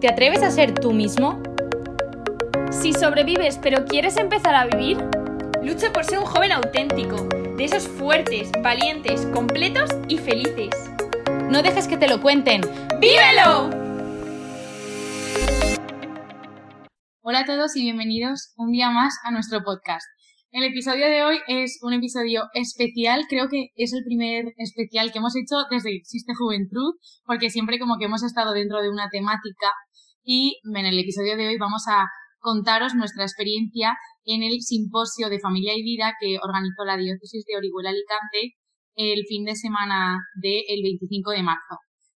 ¿Te atreves a ser tú mismo? Si sobrevives pero quieres empezar a vivir, lucha por ser un joven auténtico, de esos fuertes, valientes, completos y felices. No dejes que te lo cuenten. ¡Vívelo! Hola a todos y bienvenidos un día más a nuestro podcast. El episodio de hoy es un episodio especial, creo que es el primer especial que hemos hecho desde existe Juventud, porque siempre como que hemos estado dentro de una temática y en el episodio de hoy vamos a contaros nuestra experiencia en el simposio de familia y vida que organizó la diócesis de Orihuela Alicante el fin de semana del 25 de marzo.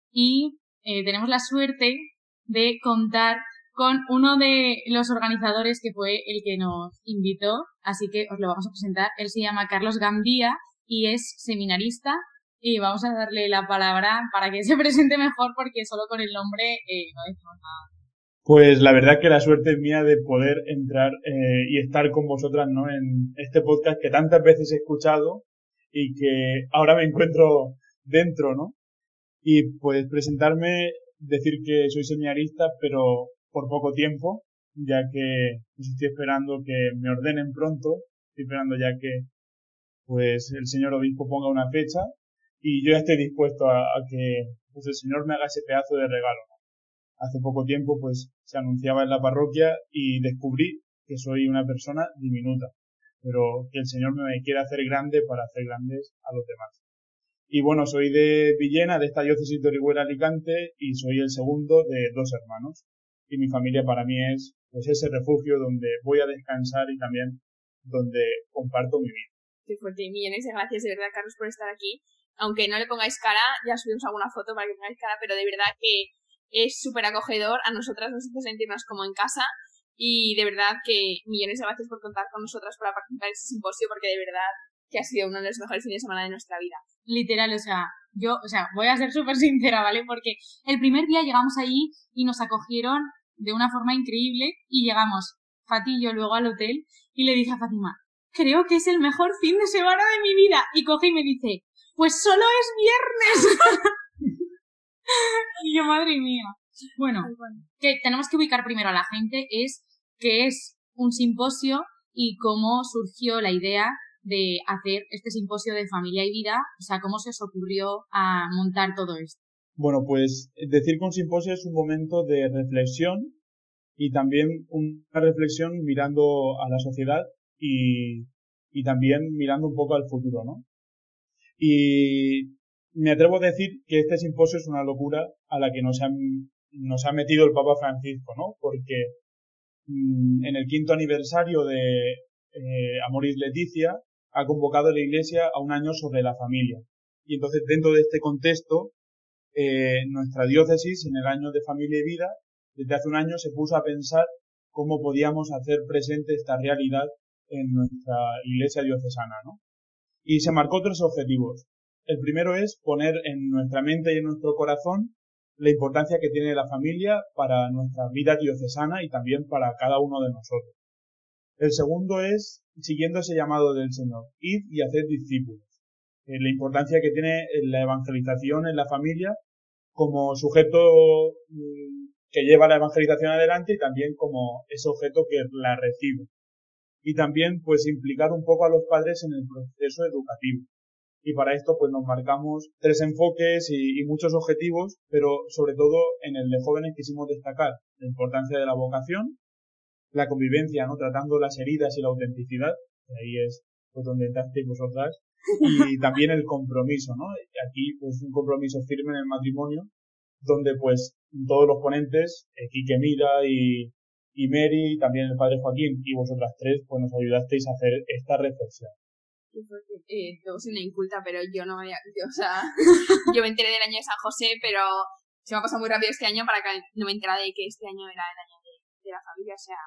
Y eh, tenemos la suerte de contar con uno de los organizadores que fue el que nos invitó, así que os lo vamos a presentar. Él se llama Carlos Gandía y es seminarista y vamos a darle la palabra para que se presente mejor porque solo con el nombre eh, no decimos nada. Pues la verdad que la suerte es mía de poder entrar eh, y estar con vosotras ¿no? en este podcast que tantas veces he escuchado y que ahora me encuentro dentro, ¿no? Y pues presentarme, decir que soy seminarista, pero por poco tiempo, ya que pues, estoy esperando que me ordenen pronto, estoy esperando ya que pues el señor obispo ponga una fecha y yo estoy dispuesto a, que pues el señor me haga ese pedazo de regalo. Hace poco tiempo pues se anunciaba en la parroquia y descubrí que soy una persona diminuta, pero que el señor me quiere hacer grande para hacer grandes a los demás. Y bueno, soy de Villena, de esta diócesis de Orihuela Alicante, y soy el segundo de dos hermanos y mi familia para mí es pues ese refugio donde voy a descansar y también donde comparto mi vida. Qué fuerte. Millones de gracias de verdad, Carlos, por estar aquí. Aunque no le pongáis cara, ya subimos alguna foto para que pongáis cara, pero de verdad que es súper acogedor. A nosotras nos hace sentirnos como en casa. Y de verdad que millones de gracias por contar con nosotras para participar en este simposio, porque de verdad que ha sido uno de los mejores fines de semana de nuestra vida. Literal, o sea, yo, o sea, voy a ser súper sincera, ¿vale? Porque el primer día llegamos ahí y nos acogieron de una forma increíble y llegamos Fati y yo luego al hotel y le dije a Fatima, creo que es el mejor fin de semana de mi vida. Y coge y me dice, pues solo es viernes. y yo, madre mía. Bueno, que tenemos que ubicar primero a la gente es que es un simposio y cómo surgió la idea de hacer este simposio de familia y vida, o sea, cómo se os ocurrió a montar todo esto. Bueno, pues decir que un simposio es un momento de reflexión y también una reflexión mirando a la sociedad y, y también mirando un poco al futuro, ¿no? Y me atrevo a decir que este simposio es una locura a la que nos ha, nos ha metido el Papa Francisco, ¿no? Porque mm, en el quinto aniversario de eh, Amoris Leticia ha convocado la Iglesia a un año sobre la familia. Y entonces dentro de este contexto eh, nuestra diócesis en el año de familia y vida, desde hace un año se puso a pensar cómo podíamos hacer presente esta realidad en nuestra iglesia diocesana, ¿no? Y se marcó tres objetivos. El primero es poner en nuestra mente y en nuestro corazón la importancia que tiene la familia para nuestra vida diocesana y también para cada uno de nosotros. El segundo es, siguiendo ese llamado del Señor, id y hacer discípulos. Eh, la importancia que tiene la evangelización en la familia como sujeto mm, que lleva la evangelización adelante y también como ese objeto que la recibe. Y también pues implicar un poco a los padres en el proceso educativo. Y para esto pues nos marcamos tres enfoques y, muchos objetivos, pero sobre todo en el de jóvenes quisimos destacar la importancia de la vocación, la convivencia, ¿no? Tratando las heridas y la autenticidad, ahí es pues, donde entrasteis vosotras, y también el compromiso, ¿no? Aquí, pues, un compromiso firme en el matrimonio, donde, pues, todos los ponentes, eh, Quique Mira y, y Mary, también el padre Joaquín y vosotras tres, pues nos ayudasteis a hacer esta reflexión. Eh, yo soy una inculta, pero yo no me, yo, o sea, yo me enteré del año de San José, pero se me ha pasado muy rápido este año para que no me enterara de que este año era el año de, de la familia, o sea,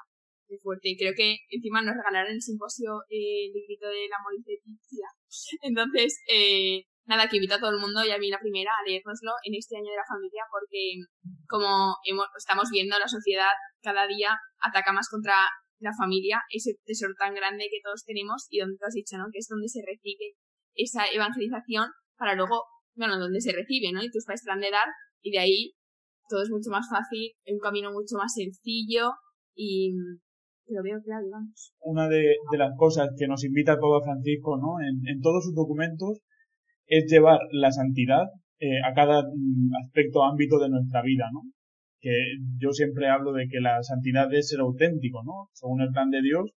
muy fuerte. Y creo que encima nos regalaron el simposio eh, el librito de la Leticia. Entonces, eh, nada, que invito a todo el mundo y a mí la primera a leérnoslo en este año de la familia porque como hemos, estamos viendo la sociedad cada día ataca más contra la familia, ese tesoro tan grande que todos tenemos y donde tú has dicho, ¿no? Que es donde se recibe esa evangelización para luego, bueno, donde se recibe, ¿no? Y tus padres te de dar y de ahí todo es mucho más fácil, un camino mucho más sencillo y Una de, las cosas que nos invita a Papa Francisco, ¿no? En, todos sus documentos es llevar la santidad eh, a cada mm, aspecto, ámbito de nuestra vida, ¿no? Que yo siempre hablo de que la santidad es ser auténtico, ¿no? Según el plan de Dios.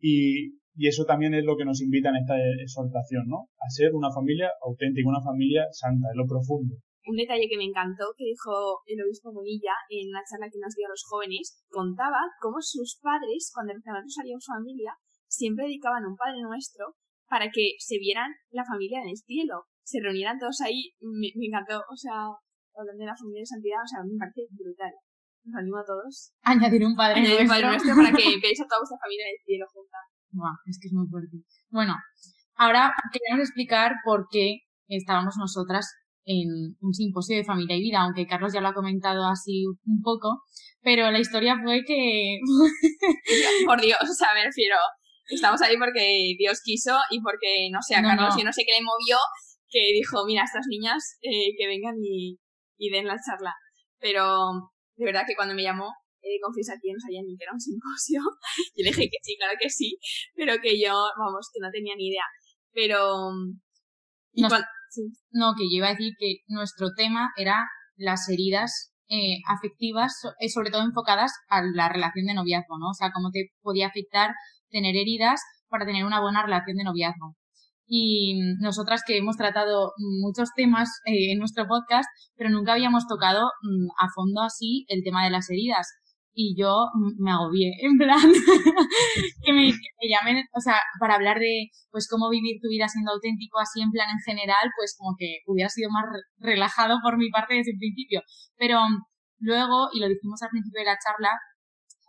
Y, y eso también es lo que nos invita en esta exhortación, ¿no? A ser una familia auténtica, una familia santa, en lo profundo un detalle que me encantó que dijo el obispo Bonilla en una charla que nos dio a los jóvenes, contaba cómo sus padres, cuando empezaron a salir su familia, siempre dedicaban un Padre Nuestro para que se vieran la familia en el cielo, se reunieran todos ahí, me, encantó, o sea, hablando de la familia de santidad, o sea, me parece brutal. Os animo a todos. Añadir un Padre Añadir un Padre Nuestro para que veáis a toda vuestra familia en el cielo junta. Buah, es que es muy fuerte. Bueno, ahora queremos explicar por qué estábamos nosotras en un simposio de familia y vida, aunque Carlos ya lo ha comentado así un poco, pero la historia fue que... Por Dios, o sea, me refiero, estamos ahí porque Dios quiso y porque, no sé, a Carlos yo no sé qué le movió, que dijo, mira, estas niñas eh, que vengan y, y den la charla. Pero de verdad que cuando me llamó, he de confesar que no sabía ni que era un simposio. Yo le dije que sí, claro que sí, pero que yo, vamos, que no tenía ni idea. Pero... Y no, que yo iba a decir que nuestro tema era las heridas eh, afectivas, eh, sobre todo enfocadas a la relación de noviazgo, ¿no? O sea, cómo te podía afectar tener heridas para tener una buena relación de noviazgo. Y nosotras que hemos tratado muchos temas eh, en nuestro podcast, pero nunca habíamos tocado mm, a fondo así el tema de las heridas y yo me agobié, en plan, que, me, llamen, o sea, para hablar de, pues, cómo vivir tu vida siendo auténtico así en plan en general, pues como que hubiera sido más relajado por mi parte desde el principio. Pero luego, y lo dijimos al principio de la charla,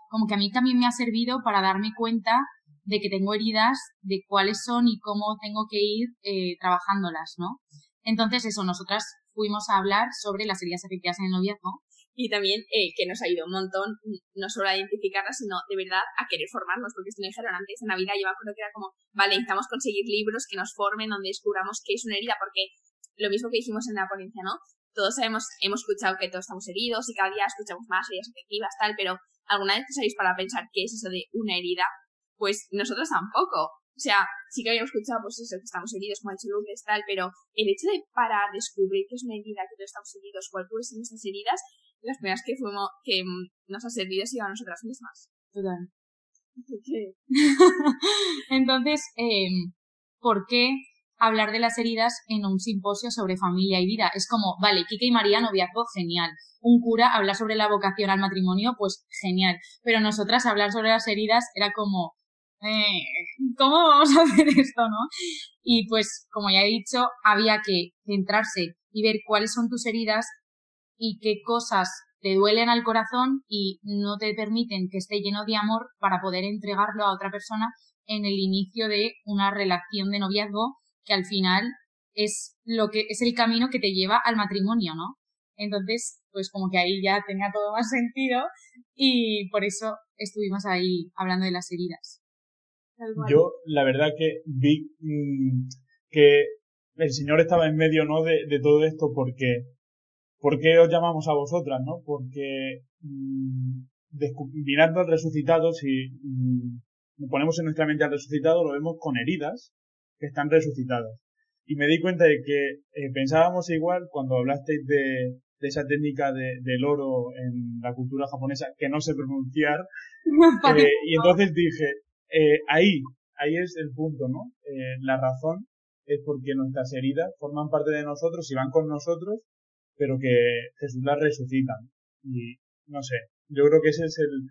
como que a mí también me ha servido para darme cuenta de que tengo heridas, de cuáles son y cómo tengo que ir eh, trabajándolas, ¿no? Entonces, eso, nosotras fuimos a hablar sobre las heridas afectivas en el noviazgo y también eh, que nos ha ido un montón, no solo a identificarlas, sino de verdad a querer formarnos, porque esto me dijeron antes en Navidad, yo me acuerdo que era como, vale, necesitamos conseguir libros que nos formen, donde descubramos qué es una herida, porque lo mismo que dijimos en la ponencia, ¿no? Todos sabemos, hemos escuchado que todos estamos heridos y cada día escuchamos más heridas efectivas, tal, pero ¿alguna vez te sabéis para pensar qué es eso de una herida? Pues nosotros tampoco. O sea, sí que habíamos escuchado, pues eso, que estamos heridos, como ha dicho Lourdes, tal, pero el hecho de parar, descubrir qué es una herida, que todos estamos heridos, cuál puede ser nuestras heridas, las primeras que fuimos, que nos ha servido ha sido a nosotras mismas. Total. Entonces, eh, ¿por qué hablar de las heridas en un simposio sobre familia y vida? Es como, vale, Kike y María noviazgo, genial. Un cura hablar sobre la vocación al matrimonio, pues genial. Pero nosotras hablar sobre las heridas era como, eh, ¿cómo vamos a hacer esto, no? Y pues, como ya he dicho, había que centrarse y ver cuáles son tus heridas y qué cosas te duelen al corazón y no te permiten que esté lleno de amor para poder entregarlo a otra persona en el inicio de una relación de noviazgo que al final es lo que es el camino que te lleva al matrimonio, ¿no? Entonces, pues como que ahí ya tenía todo más sentido y por eso estuvimos ahí hablando de las heridas. Yo, la verdad que vi mm, que el Señor estaba en medio, ¿no? De, de todo esto porque ¿Por qué os llamamos a vosotras, no? Porque mmm, mirando al resucitado, si mm, ponemos en nuestra mente al resucitado, lo vemos con heridas que están resucitadas. Y me di cuenta de que eh, pensábamos igual cuando hablasteis de, de esa técnica de, del oro en la cultura japonesa que no sé pronunciar. eh, y entonces dije, eh, ahí, ahí es el punto, ¿no? Eh, la razón es porque nuestras heridas forman parte de nosotros y van con nosotros pero que Jesús las resucita. Y no sé, yo creo que ese es el,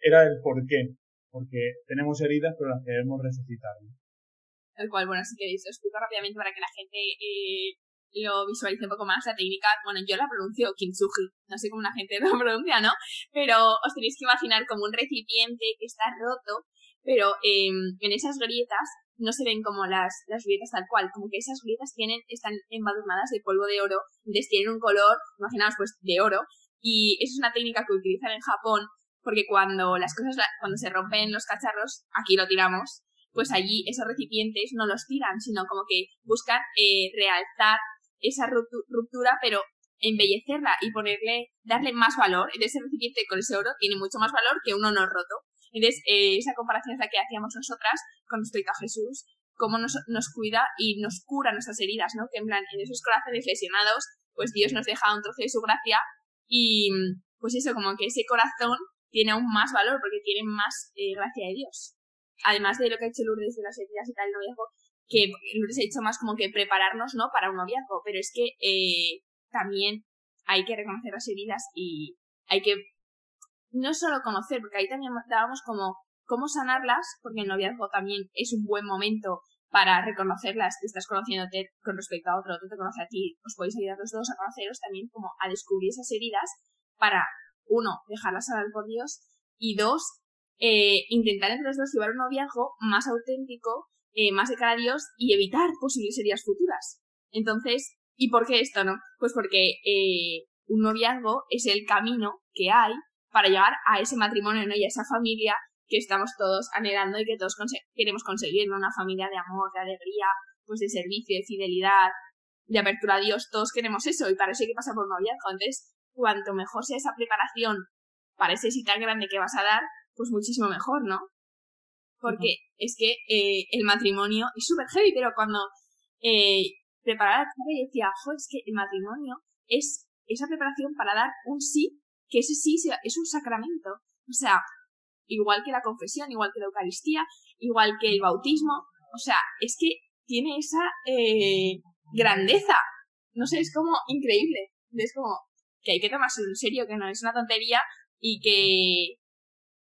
era el porqué, porque tenemos heridas pero las queremos resucitar. El cual, bueno, si queréis, os explico rápidamente para que la gente eh, lo visualice un poco más. La técnica, bueno, yo la pronuncio kintsugi, no sé cómo la gente lo pronuncia, ¿no? Pero os tenéis que imaginar como un recipiente que está roto, pero eh, en esas grietas no se ven como las, las grietas tal cual, como que esas grietas tienen, están embadurnadas de polvo de oro, entonces tienen un color, imaginaos pues, de oro, y eso es una técnica que utilizan en Japón, porque cuando las cosas, cuando se rompen los cacharros, aquí lo tiramos, pues allí esos recipientes no los tiran, sino como que buscan eh, realzar esa ruptura, pero embellecerla y ponerle, darle más valor. Entonces ese recipiente con ese oro tiene mucho más valor que un honor roto. Entonces, eh, esa comparación es la que hacíamos nosotras con respecto a Jesús, cómo nos, nos cuida y nos cura nuestras heridas, ¿no? Que en plan, en esos corazones lesionados, pues Dios nos deja un trozo de su gracia y pues eso, como que ese corazón tiene aún más valor porque tiene más eh, gracia de Dios. Además de lo que ha hecho Lourdes de las heridas y tal, el noviazgo, que Lourdes ha hecho más como que prepararnos, ¿no? Para un noviazgo, pero es que eh, también hay que reconocer las heridas y hay que no solo conocer, porque ahí también dábamos como cómo sanarlas, porque el noviazgo también es un buen momento para reconocerlas, te estás conociéndote con respecto a otro, otro te conoce a ti, os podéis ayudar los dos a conoceros también como a descubrir esas heridas para, uno, dejarlas sanar por Dios y dos, eh, intentar entre los dos llevar un noviazgo más auténtico, eh, más de cara a Dios y evitar posibles heridas futuras. Entonces, ¿y por qué esto no? Pues porque eh, un noviazgo es el camino que hay para llegar a ese matrimonio ¿no? y a esa familia que estamos todos anhelando y que todos queremos conseguir, Una familia de amor, de alegría, pues de servicio, de fidelidad, de apertura a Dios, todos queremos eso y para eso hay que pasar por un noviazgo. Entonces, cuanto mejor sea esa preparación para ese sí tan grande que vas a dar, pues muchísimo mejor, ¿no? Porque es que eh, el matrimonio es súper heavy, pero cuando eh, preparaba la y decía, jo, es que el matrimonio es esa preparación para dar un sí, que ese sí es un sacramento. O sea, igual que la confesión, igual que la Eucaristía, igual que el bautismo. O sea, es que tiene esa eh, grandeza. No sé, es como increíble. Es como que hay que tomarse en serio, que no es una tontería y que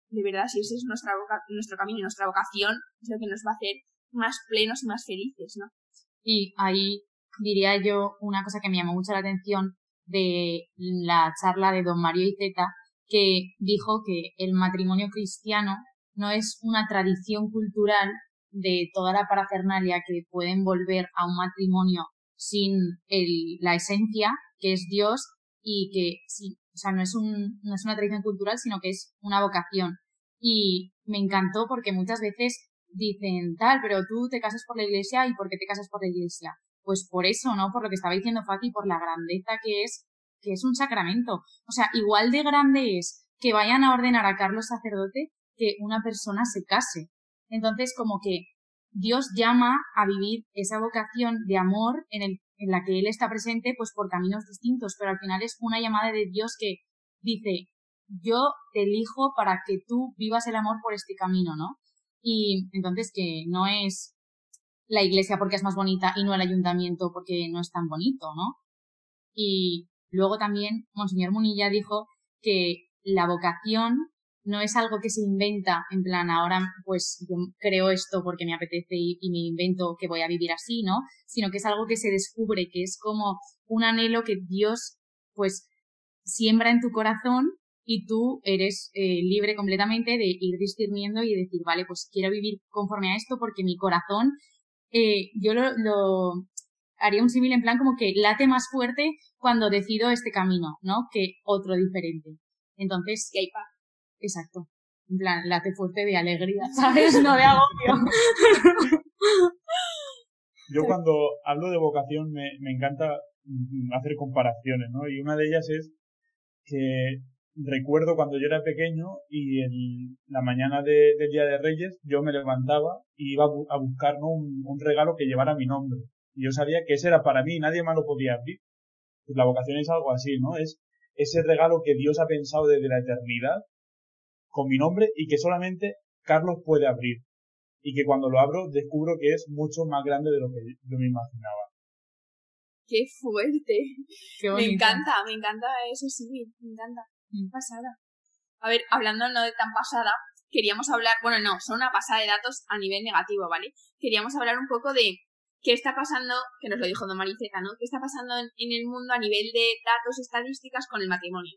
de verdad, si ese es nuestra nuestro camino y nuestra vocación, es lo que nos va a hacer más plenos y más felices, ¿no? Y ahí diría yo una cosa que me llamó mucho la atención de la charla de Don Mario Iceta, que dijo que el matrimonio cristiano no es una tradición cultural de toda la parafernalia que puede envolver a un matrimonio sin el, la esencia, que es Dios, y que sí, o sea, no es, un, no es una tradición cultural, sino que es una vocación. Y me encantó porque muchas veces dicen tal, pero tú te casas por la iglesia y ¿por qué te casas por la iglesia? Pues por eso, ¿no? Por lo que estaba diciendo Fati, por la grandeza que es que es un sacramento. O sea, igual de grande es que vayan a ordenar a Carlos sacerdote que una persona se case. Entonces, como que Dios llama a vivir esa vocación de amor en, el, en la que Él está presente, pues por caminos distintos, pero al final es una llamada de Dios que dice, yo te elijo para que tú vivas el amor por este camino, ¿no? Y entonces que no es la iglesia porque es más bonita y no el ayuntamiento porque no es tan bonito, ¿no? Y Luego también Monseñor Munilla dijo que la vocación no es algo que se inventa en plan ahora pues yo creo esto porque me apetece y, me invento que voy a vivir así, ¿no? Sino que es algo que se descubre, que es como un anhelo que Dios pues siembra en tu corazón y tú eres eh, libre completamente de ir discerniendo y decir, vale, pues quiero vivir conforme a esto porque mi corazón, eh, yo lo, haría un símil en plan como que late más fuerte cuando decido este camino, ¿no? Que otro diferente. Entonces, que hay paz. Exacto. En plan, late fuerte de alegría, ¿sabes? No de agobio. Yo cuando hablo de vocación me, me encanta hacer comparaciones, ¿no? Y una de ellas es que recuerdo cuando yo era pequeño y en la mañana de, del Día de Reyes yo me levantaba y iba a, buscar un, un, regalo que llevara mi nombre. Y yo sabía que ese era para mí y nadie más lo podía abrir. Pues la vocación es algo así, ¿no? Es ese regalo que Dios ha pensado desde la eternidad con mi nombre y que solamente Carlos puede abrir. Y que cuando lo abro descubro que es mucho más grande de lo que yo me imaginaba. ¡Qué fuerte! me encanta, me encanta eso, sí, me encanta. Mm. Pasada. A ver, hablando no de tan pasada, queríamos hablar, bueno, no, son una pasada de datos a nivel negativo, ¿vale? Queríamos hablar un poco de qué está pasando, que nos lo dijo Don Mariceta, ¿no? ¿Qué está pasando en, el mundo a nivel de datos estadísticas con el matrimonio?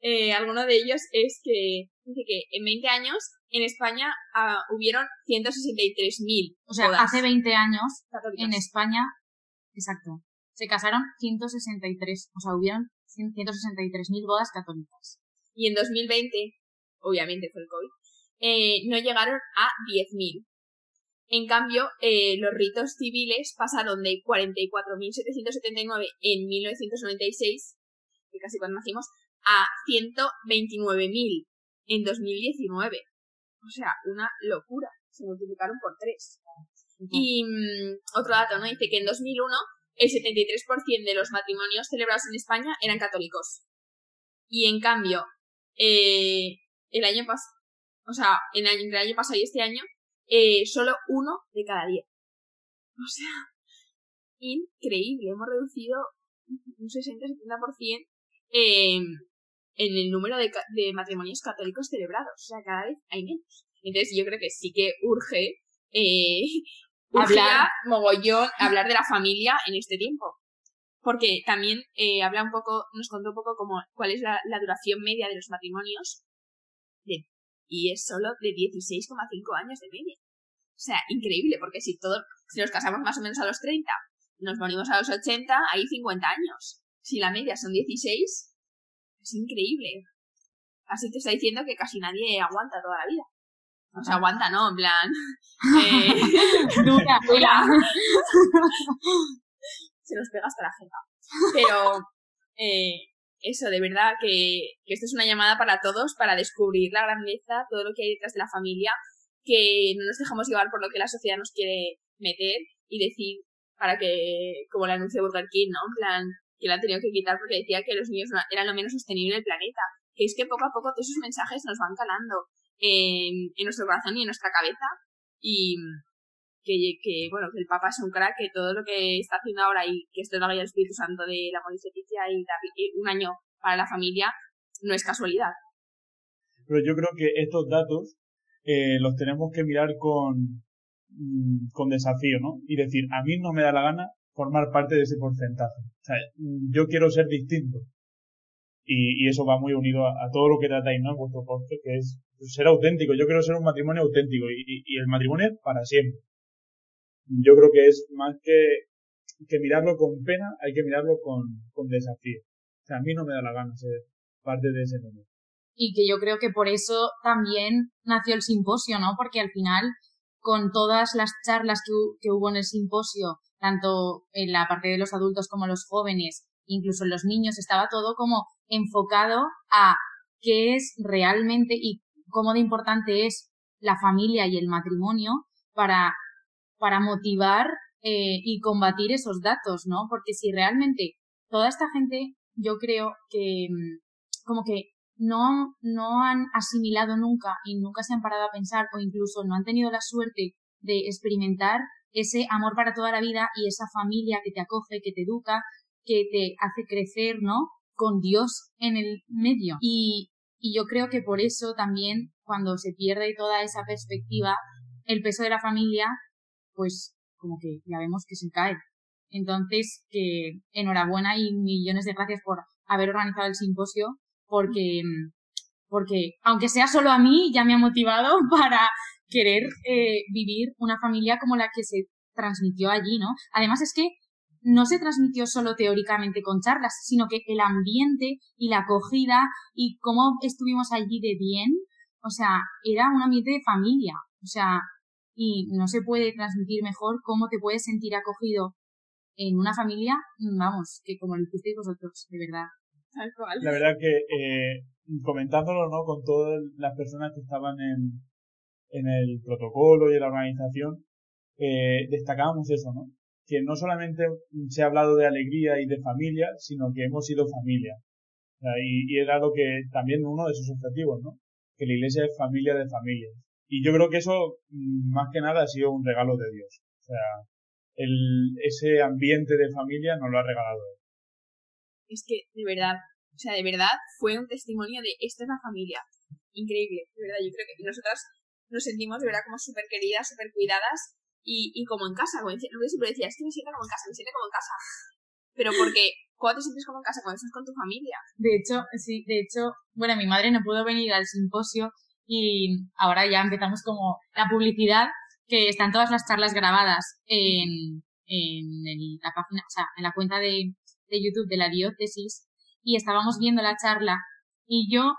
Eh, alguno de ellos es que dice que en 20 años en España uh, hubieron 163.000. O sea, hace 20 años en España, exacto, se casaron 163, o sea, hubieron 163.000 bodas católicas. Y en 2020, obviamente fue el COVID, eh, no llegaron a 10.000. En cambio, eh, los ritos civiles pasaron de 44.779 en 1996, que casi cuando nacimos, a 129.000 en 2019. O sea, una locura. Se multiplicaron por tres. Y mm, otro dato, ¿no? Dice que en 2001 el 73% de los matrimonios celebrados en España eran católicos. Y en cambio, eh, el año pasado, o sea, en el, año pasado y este año, eh, solo uno de cada diez. O sea, increíble. Hemos reducido un 60-70% eh, en el número de, de, matrimonios católicos celebrados. O sea, cada vez hay menos. Entonces yo creo que sí que urge eh, hablar mogollón, hablar de la familia en este tiempo. Porque también eh, habla un poco, nos contó un poco como cuál es la, duración media de los matrimonios. y es solo de 16,5 años de media. O sea, increíble, porque si todos, si nos casamos más o menos a los 30, nos morimos a los 80, hay 50 años. Si la media son 16, es increíble. Así te está diciendo que casi nadie aguanta toda la vida. O sea, aguanta, ¿no? En plan. Eh, dura, dura. Se nos pega hasta la jeta. Pero. Eh, eso, de verdad, que, que esto es una llamada para todos, para descubrir la grandeza, todo lo que hay detrás de la familia, que no nos dejamos llevar por lo que la sociedad nos quiere meter y decir para que, como la anunció Burger King, ¿no? En plan, que la han tenido que quitar porque decía que los niños eran lo menos sostenible del planeta. Que es que poco a poco todos esos mensajes nos van calando en, en nuestro corazón y en nuestra cabeza y que, bueno, que el Papa es un crack, que todo lo que está haciendo ahora y que esto es la guía del Espíritu Santo de la Pontificia y, un año para la familia no es casualidad. Pero yo creo que estos datos eh, los tenemos que mirar con, mm, con desafío, ¿no? Y decir, a mí no me da la gana formar parte de ese porcentaje. O sea, yo quiero ser distinto. Y, eso va muy unido a, todo lo que tratáis, ¿no? Vuestro podcast, que es ser auténtico. Yo quiero ser un matrimonio auténtico y, y, el matrimonio es para siempre. Yo creo que es más que, que mirarlo con pena, hay que mirarlo con, con desafío. O sea, a mí no me da la gana ser parte de ese mundo. Y que yo creo que por eso también nació el simposio, ¿no? Porque al final, con todas las charlas que, que hubo en el simposio, tanto en la parte de los adultos como los jóvenes, incluso en los niños, estaba todo como enfocado a qué es realmente y cómo de importante es la familia y el matrimonio para, para motivar eh, y combatir esos datos, ¿no? Porque si realmente toda esta gente, yo creo que mm, como que no, no han asimilado nunca y nunca se han parado a pensar o incluso no han tenido la suerte de experimentar ese amor para toda la vida y esa familia que te acoge, que te educa, que te hace crecer, ¿no? Con Dios en el medio. Y, y yo creo que por eso también, cuando se pierde toda esa perspectiva, el peso de la familia, pues como que ya vemos que se cae. Entonces, que enhorabuena y millones de gracias por haber organizado el simposio, porque, porque aunque sea solo a mí, ya me ha motivado para querer eh, vivir una familia como la que se transmitió allí, ¿no? Además es que no se transmitió solo teóricamente con charlas, sino que el ambiente y la acogida y cómo estuvimos allí de bien, o sea, era un ambiente de familia, o sea, y no se puede transmitir mejor cómo te puedes sentir acogido en una familia, vamos, que como lo hicisteis vosotros, de verdad. La verdad que eh, comentándolo, ¿no? Con todas las personas que estaban en, en el protocolo y en la organización, eh, destacábamos eso, ¿no? Que no solamente se ha hablado de alegría y de familia, sino que hemos sido familia. y, y, era lo que también uno de sus objetivos, ¿no? Que la iglesia es familia de familias. Y yo creo que eso, mm, más que nada, ha sido un regalo de Dios. O sea, ese ambiente de familia nos lo ha regalado. Es que, de verdad, o sea, de verdad, fue un testimonio de esta es la familia. Increíble, de verdad. Yo creo que nosotras nos sentimos, de verdad, como súper queridas, súper cuidadas y, y como en casa, como siempre decía, es que me siento como en casa, me siento como en casa. Pero porque, ¿cuándo te sientes como en casa? Cuando estás con tu familia. De hecho, sí, de hecho, bueno, mi madre no pudo venir al simposio y ahora ya empezamos como la publicidad, que están todas las charlas grabadas en, en la página, o sea, en la cuenta de, de YouTube de la diócesis y estábamos viendo la charla y yo,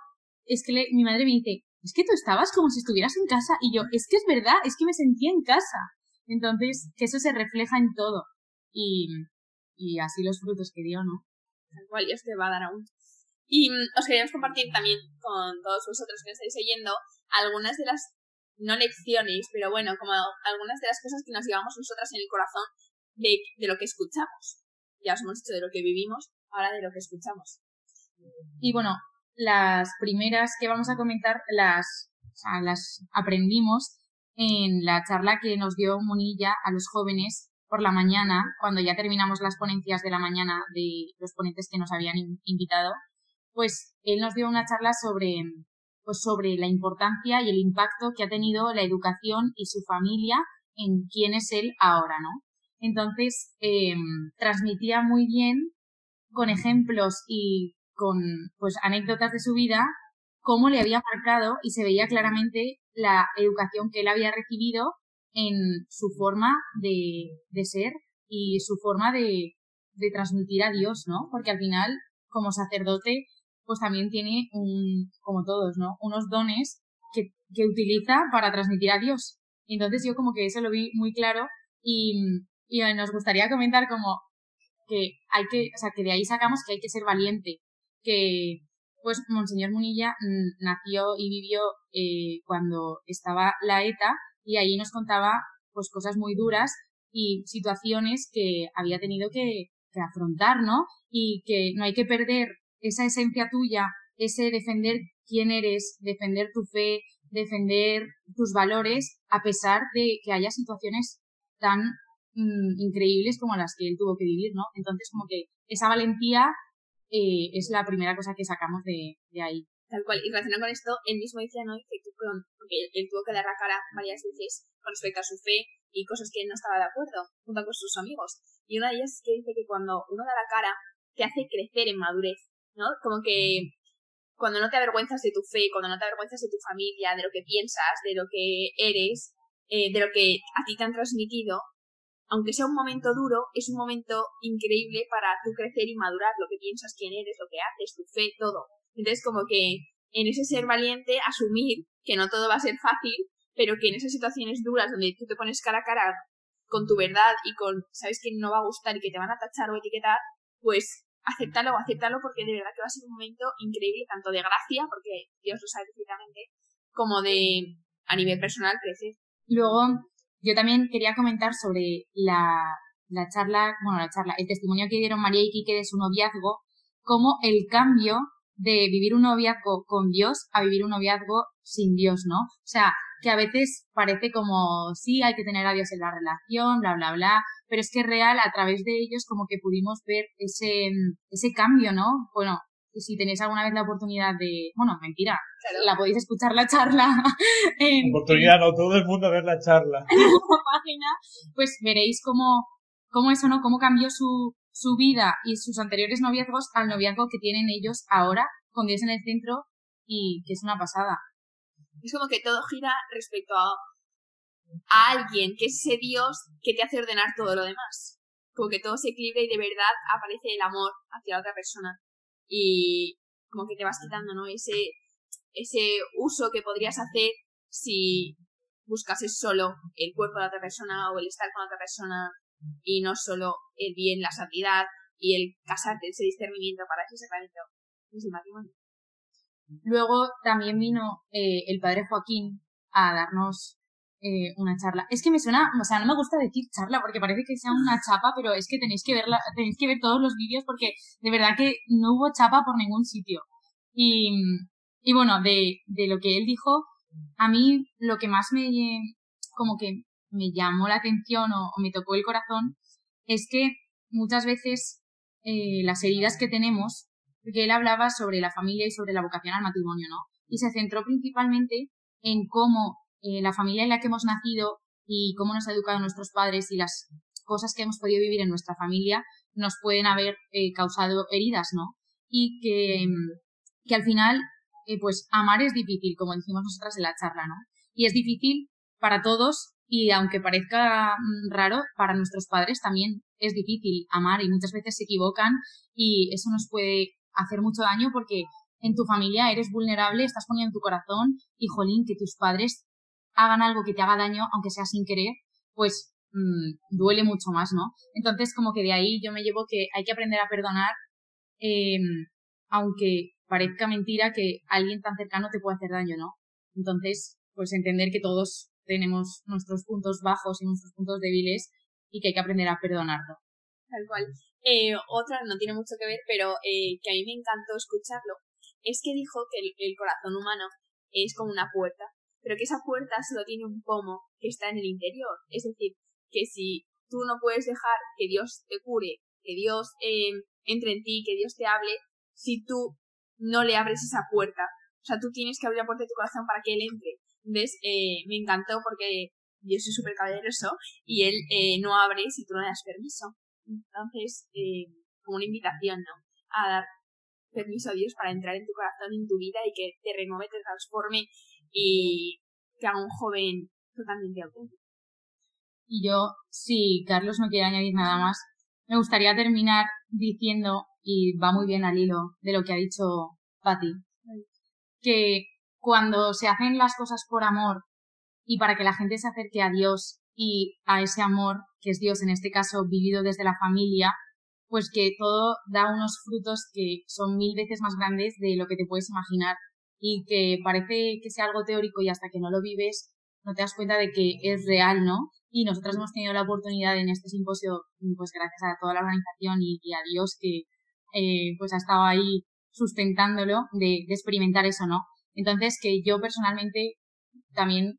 es que mi madre me dice, es que tú estabas como si estuvieras en casa y yo, es que es verdad, es que me sentía en casa. Entonces, que eso se refleja en todo. Y, y así los frutos que dio, ¿no? Tal cual, y os te va a dar aún. Y mm, os queríamos compartir también con todos vosotros que estáis oyendo algunas de las, no lecciones, pero bueno, como algunas de las cosas que nos llevamos nosotras en el corazón de, de lo que escuchamos. Ya os hemos dicho de lo que vivimos, ahora de lo que escuchamos. Y bueno, las primeras que vamos a comentar las, o sea, las aprendimos en la charla que nos dio Munilla a los jóvenes por la mañana, cuando ya terminamos las ponencias de la mañana de los ponentes que nos habían invitado, pues él nos dio una charla sobre, pues sobre la importancia y el impacto que ha tenido la educación y su familia en quién es él ahora, ¿no? Entonces, eh, transmitía muy bien con ejemplos y con pues anécdotas de su vida cómo le había marcado y se veía claramente la educación que él había recibido en su forma de, de ser y su forma de, de transmitir a Dios, ¿no? Porque al final, como sacerdote, pues también tiene un, como todos, ¿no? Unos dones que, que utiliza para transmitir a Dios. entonces yo como que eso lo vi muy claro y, y nos gustaría comentar como que hay que, o sea, que de ahí sacamos que hay que ser valiente, que pues Monseñor Munilla nació y vivió eh, cuando estaba la ETA y ahí nos contaba pues cosas muy duras y situaciones que había tenido que, que afrontar, ¿no? Y que no hay que perder esa esencia tuya, ese defender quién eres, defender tu fe, defender tus valores, a pesar de que haya situaciones tan mm, increíbles como las que él tuvo que vivir, ¿no? Entonces, como que esa valentía eh, es la primera cosa que sacamos de, ahí. Tal cual. Y relacionado con esto, él mismo decía, ¿no? Que porque él, tuvo que dar la cara varias veces con respecto a su fe y cosas que él no estaba de acuerdo, junto con sus amigos. Y una de ellas es que dice que cuando uno da la cara, te hace crecer en madurez, ¿no? Como que cuando no te avergüenzas de tu fe, cuando no te avergüenzas de tu familia, de lo que piensas, de lo que eres, eh, de lo que a ti te han transmitido, aunque sea un momento duro, es un momento increíble para tú crecer y madurar lo que piensas, quién eres, lo que haces, tu fe, todo. Entonces, como que en ese ser valiente, asumir que no todo va a ser fácil, pero que en esas situaciones duras donde tú te pones cara a cara con tu verdad y con, sabes que no va a gustar y que te van a tachar o etiquetar, pues acéptalo acéptalo porque de verdad que va a ser un momento increíble, tanto de gracia, porque Dios lo sabe perfectamente, como de a nivel personal crecer. Luego, yo también quería comentar sobre la, la charla, bueno, la charla, el testimonio que dieron María y Quique de su noviazgo, como el cambio de vivir un noviazgo con Dios a vivir un noviazgo sin Dios, ¿no? O sea, que a veces parece como, sí, hay que tener a Dios en la relación, bla, bla, bla, pero es que real, a través de ellos, como que pudimos ver ese, ese cambio, ¿no? Bueno, si tenéis alguna vez la oportunidad de, bueno, mentira, la podéis escuchar la charla en... Oportunidad, no, todo el mundo ver la charla. En la página, pues veréis cómo, cómo eso, ¿no? Cómo cambió su, su vida y sus anteriores noviazgos al noviazgo que tienen ellos ahora, con Dios en el centro, y que es una pasada. Es como que todo gira respecto a, a alguien, que es ese Dios que te hace ordenar todo lo demás. Como que todo se equilibra y de verdad aparece el amor hacia la otra persona. Y como que te vas quitando, ¿no? Ese, ese uso que podrías hacer si buscases solo el cuerpo de otra persona o el estar con otra persona y no solo el bien, la santidad y el casarte, ese discernimiento para ese sacramento es el matrimonio. Luego también vino eh, el padre Joaquín a darnos eh, una charla. Es que me suena, o sea, no me gusta decir charla porque parece que sea una chapa, pero es que tenéis que verla, tenéis que ver todos los vídeos porque de verdad que no hubo chapa por ningún sitio. Y, y bueno, de, de lo que él dijo, a mí lo que más me, como que me llamó la atención o, me tocó el corazón es que muchas veces eh, las heridas que tenemos, porque él hablaba sobre la familia y sobre la vocación al matrimonio, ¿no? Y se centró principalmente en cómo eh, la familia en la que hemos nacido y cómo nos ha educado nuestros padres y las cosas que hemos podido vivir en nuestra familia nos pueden haber eh, causado heridas, ¿no? Y que, que al final, pues amar es difícil, como decimos nosotras en la charla, ¿no? Y es difícil para todos y aunque parezca mm, raro, para nuestros padres también es difícil amar y muchas veces se equivocan y eso nos puede hacer mucho daño porque en tu familia eres vulnerable, estás poniendo tu corazón y jolín, que tus padres hagan algo que te haga daño, aunque sea sin querer, pues mm, duele mucho más, ¿no? Entonces, como que de ahí yo me llevo que hay que aprender a perdonar, eh, aunque parezca mentira que alguien tan cercano te puede hacer daño, ¿no? Entonces, pues entender que todos tenemos nuestros puntos bajos y nuestros puntos débiles y que hay que aprender a perdonarlo. Tal cual. Eh, otra, no tiene mucho que ver, pero eh, que a mí me encantó escucharlo, es que dijo que el, corazón humano es como una puerta, pero que esa puerta solo tiene un pomo que está en el interior. Es decir, que si tú no puedes dejar que Dios te cure, que Dios eh, entre en ti, que Dios te hable, si tú no le abres esa puerta. O sea, tú tienes que abrir la puerta de tu corazón para que Él entre. Entonces, eh, me encantó porque yo soy súper caballeroso y Él eh, no abre si tú no le das permiso. Entonces, eh, como una invitación, ¿no? A dar permiso a Dios para entrar en tu corazón, en tu vida y que te renueve, te transforme y te haga un joven totalmente auténtico. Y yo, si Carlos no quiere añadir nada más, me gustaría terminar diciendo, y va muy bien al hilo de lo que ha dicho Patti, que cuando se hacen las cosas por amor y para que la gente se acerque a Dios y a ese amor, que es Dios en este caso vivido desde la familia, pues que todo da unos frutos que son mil veces más grandes de lo que te puedes imaginar y que parece que sea algo teórico y hasta que no lo vives no te das cuenta de que es real, ¿no? Y nosotras hemos tenido la oportunidad en este simposio, pues gracias a toda la organización y, a Dios que eh, pues ha estado ahí sustentándolo, de, de experimentar eso, ¿no? Entonces, que yo personalmente también,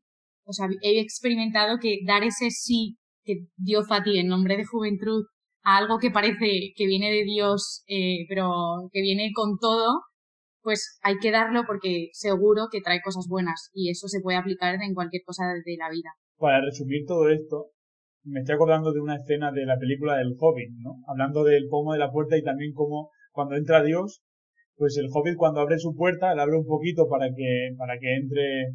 o sea, he experimentado que dar ese sí que dio Fati en nombre de juventud a algo que parece que viene de Dios, eh, pero que viene con todo, pues hay que darlo porque seguro que trae cosas buenas y eso se puede aplicar en cualquier cosa de la vida. Para resumir todo esto, me estoy acordando de una escena de la película del Hobbit, ¿no? Hablando del pomo de la puerta y también como cuando entra Dios, pues el Hobbit cuando abre su puerta, la abre un poquito para que, para que entre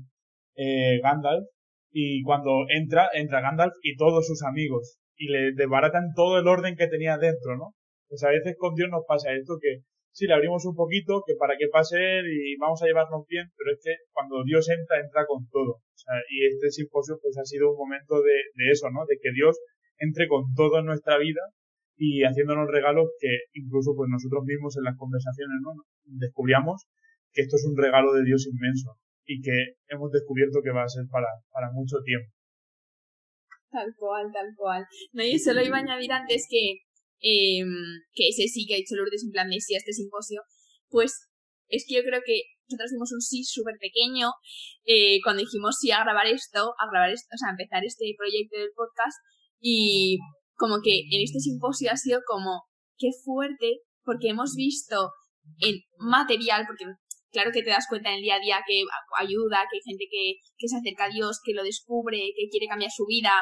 eh, Gandalf y cuando entra, entra Gandalf y todos sus amigos y le desbaratan todo el orden que tenía dentro, ¿no? Pues a veces con Dios nos pasa esto que sí, le abrimos un poquito, que para que pase él y vamos a llevarnos bien, pero es que cuando Dios entra, entra con todo. O sea, y este simposio pues ha sido un momento de, de eso, ¿no? De que Dios entre con todo en nuestra vida y haciéndonos regalos que incluso pues nosotros mismos en las conversaciones, ¿no? Descubríamos que esto es un regalo de Dios inmenso y que hemos descubierto que va a ser para, para mucho tiempo. Tal cual, tal cual. No, y solo iba a añadir antes que, eh, que ese sí que ha dicho Lourdes en plan de sí a este simposio, pues es que yo creo que nosotros dimos un sí súper pequeño eh, cuando dijimos sí a grabar esto, a grabar esto, o sea, a empezar este proyecto del podcast y como que en este simposio ha sido como, qué fuerte, porque hemos visto en material, porque claro que te das cuenta en el día a día que ayuda, que hay gente que, que se acerca a Dios, que lo descubre, que quiere cambiar su vida,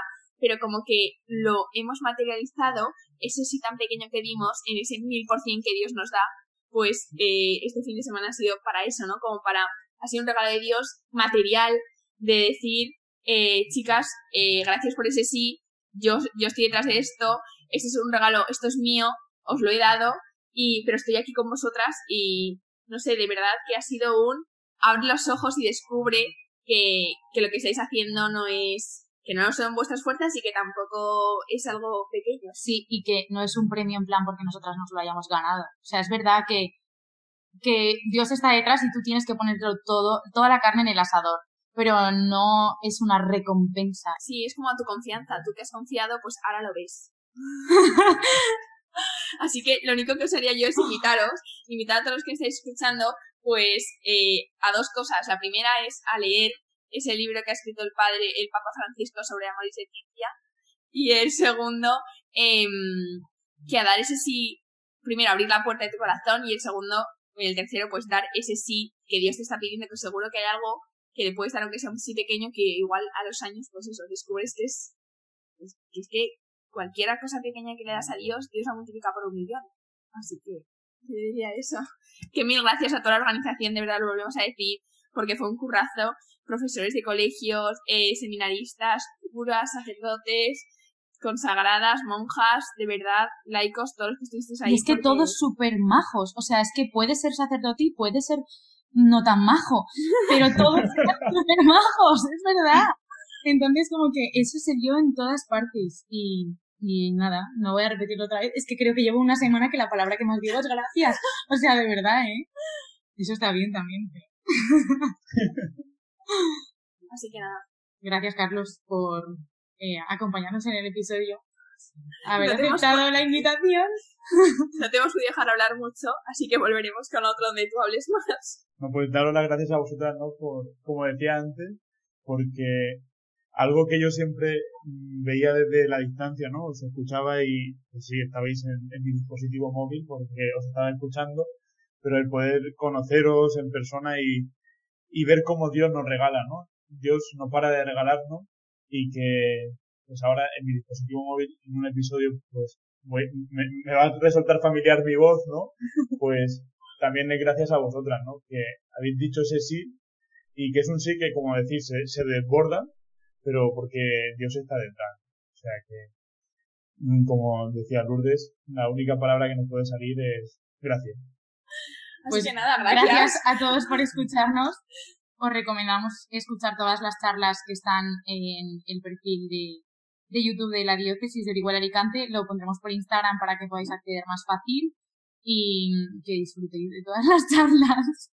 pero como que lo hemos materializado, ese sí tan pequeño que dimos, en ese mil por cien que Dios nos da, pues eh, este fin de semana ha sido para eso, ¿no? Como para, ha sido un regalo de Dios material, de decir, eh, chicas, eh, gracias por ese sí, yo, yo estoy detrás de esto, este es un regalo, esto es mío, os lo he dado, y, pero estoy aquí con vosotras y, no sé, de verdad que ha sido un abre los ojos y descubre que, que lo que estáis haciendo no es que no son vuestras fuerzas y que tampoco es algo pequeño. Sí, y que no es un premio en plan porque nosotras nos lo hayamos ganado. O sea, es verdad que, que Dios está detrás y tú tienes que ponerlo todo, toda la carne en el asador. Pero no es una recompensa. Sí, es como a tu confianza. Tú que has confiado, pues ahora lo ves. Así que lo único que os haría yo es invitaros, invitar a todos los que estáis escuchando, pues eh, a dos cosas. La primera es a leer ese libro que ha escrito el padre, el Papa Francisco sobre amor y sentencia. Y el segundo, eh, que a dar ese sí, primero abrir la puerta de tu corazón y el segundo, el tercero, pues dar ese sí que Dios te está pidiendo, que seguro que hay algo que le puedes dar aunque sea un sí pequeño, que igual a los años, pues eso, descubres que es, que es que cualquier cosa pequeña que le das a Dios, Dios la multiplica por un millón. Así que, yo diría eso. Que mil gracias a toda la organización, de verdad lo volvemos a decir, porque fue un currazo profesores de colegios, eh, seminaristas, curas, sacerdotes, consagradas, monjas, de verdad, laicos, todos los que estuvisteis ahí. Y es que todos súper majos, o sea, es que puede ser sacerdote y puede ser no tan majo, pero todos súper majos, es verdad. Entonces, como que eso se vio en todas partes y, y nada, no voy a repetirlo otra vez. Es que creo que llevo una semana que la palabra que más digo es gracias. O sea, de verdad, ¿eh? Eso está bien también. Pero... Así que nada. Gracias, Carlos, por eh, acompañarnos en el episodio. Haber No aceptado la invitación. No te hemos podido dejar hablar mucho, así que volveremos con otro donde tú hables más. No, pues daros las gracias a vosotras, ¿no? Por, como decía antes, porque algo que yo siempre mm, veía desde la distancia, ¿no? Os escuchaba y pues sí, estabais en, en mi dispositivo móvil porque os estaba escuchando, pero el poder conoceros en persona y, y ver cómo Dios nos regala, ¿no? Dios no para de regalarnos y que pues ahora en mi dispositivo móvil en un episodio pues voy- me, me va a resultar familiar mi voz, ¿no? Pues también es gracias a vosotras, ¿no? Que habéis dicho ese sí y que es un sí que como decís se, se desborda, pero porque Dios está detrás. O sea que, mm, como decía Lourdes, la única palabra que nos puede salir es gracias. Así Pues que nada, gracias. Gracias a todos por escucharnos. Os recomendamos escuchar todas las charlas que están en el perfil de, de YouTube de la Diócesis de Orihuela Alicante. Lo pondremos por Instagram para que podáis acceder más fácil y que disfrutéis de todas las charlas.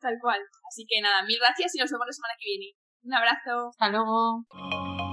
Tal cual. Así que nada, mil gracias y nos vemos la semana que viene. Un abrazo. Hasta luego.